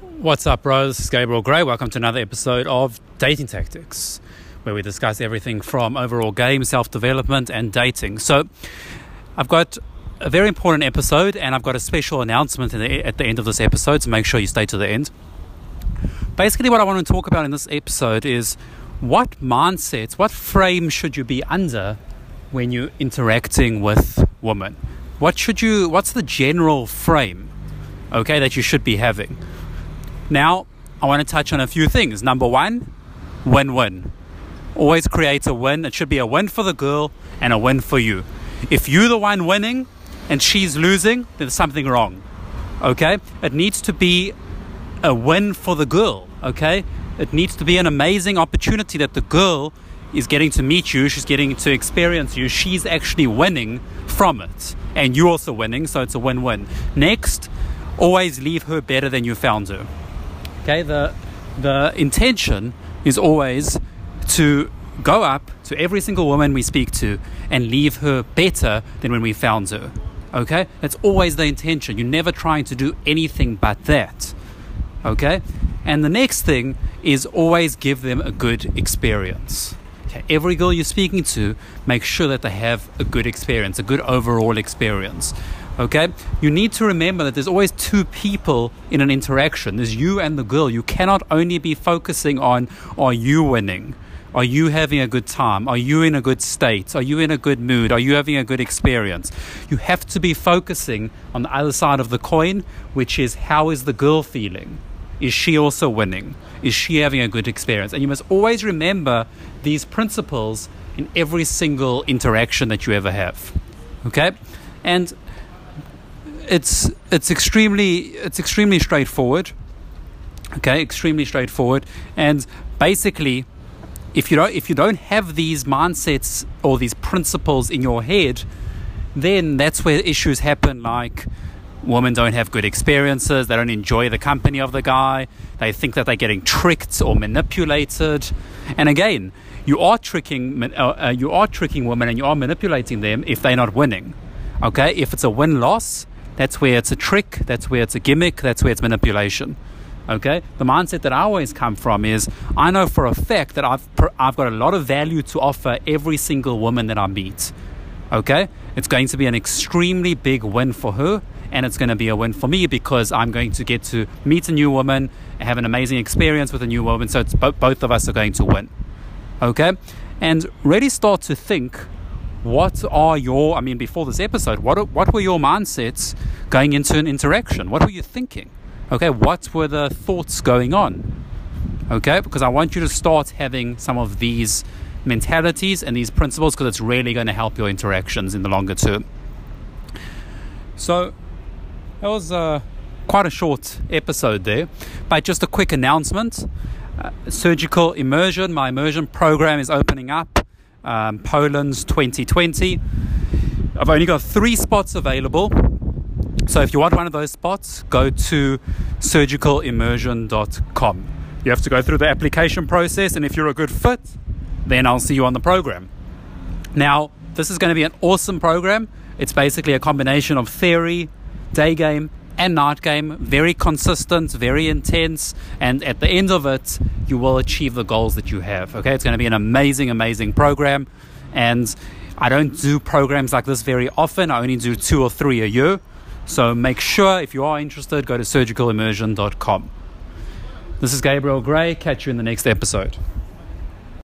What's up, bros? This is Gabriel Gray. Welcome to another episode of Dating Tactics, where we discuss everything from overall game, self development, and dating. So, I've got a very important episode, and I've got a special announcement the, at the end of this episode, so make sure you stay to the end. Basically, what I want to talk about in this episode is what mindsets, what frame should you be under when you're interacting with women? What should you, what's the general frame, okay, that you should be having? Now, I want to touch on a few things. Number one, win win. Always create a win. It should be a win for the girl and a win for you. If you're the one winning and she's losing, there's something wrong. Okay? It needs to be a win for the girl. Okay? It needs to be an amazing opportunity that the girl is getting to meet you, she's getting to experience you, she's actually winning from it. And you're also winning, so it's a win win. Next, always leave her better than you found her. Okay, the the intention is always to go up to every single woman we speak to and leave her better than when we found her. Okay? That's always the intention. You're never trying to do anything but that. Okay? And the next thing is always give them a good experience. Okay? Every girl you're speaking to, make sure that they have a good experience, a good overall experience. Okay? You need to remember that there's always two people in an interaction. There's you and the girl. You cannot only be focusing on are you winning? Are you having a good time? Are you in a good state? Are you in a good mood? Are you having a good experience? You have to be focusing on the other side of the coin, which is how is the girl feeling? Is she also winning? Is she having a good experience? And you must always remember these principles in every single interaction that you ever have. Okay? And it's it's extremely it's extremely straightforward. Okay, extremely straightforward. And basically, if you don't if you don't have these mindsets or these principles in your head, then that's where issues happen. Like women don't have good experiences. They don't enjoy the company of the guy. They think that they're getting tricked or manipulated. And again, you are tricking uh, uh, you are tricking women and you are manipulating them if they're not winning. Okay, if it's a win loss, that's where it's a trick, that's where it's a gimmick, that's where it's manipulation. Okay? The mindset that I always come from is I know for a fact that I've, I've got a lot of value to offer every single woman that I meet. Okay? It's going to be an extremely big win for her and it's going to be a win for me because I'm going to get to meet a new woman, have an amazing experience with a new woman. So it's bo- both of us are going to win. Okay? And really start to think what are your i mean before this episode what what were your mindsets going into an interaction? What were you thinking? Okay what were the thoughts going on? Okay because i want you to start having some of these mentalities and these principles because it's really going to help your interactions in the longer term. So that was uh, quite a short episode there. But just a quick announcement. Uh, surgical immersion my immersion program is opening up um, Poland's 2020. I've only got three spots available. So if you want one of those spots, go to surgicalimmersion.com. You have to go through the application process, and if you're a good fit, then I'll see you on the program. Now, this is going to be an awesome program. It's basically a combination of theory, day game, and night game. Very consistent, very intense, and at the end of it, you will achieve the goals that you have. Okay, it's going to be an amazing, amazing program, and I don't do programs like this very often. I only do two or three a year. So make sure if you are interested, go to surgicalimmersion.com. This is Gabriel Gray. Catch you in the next episode.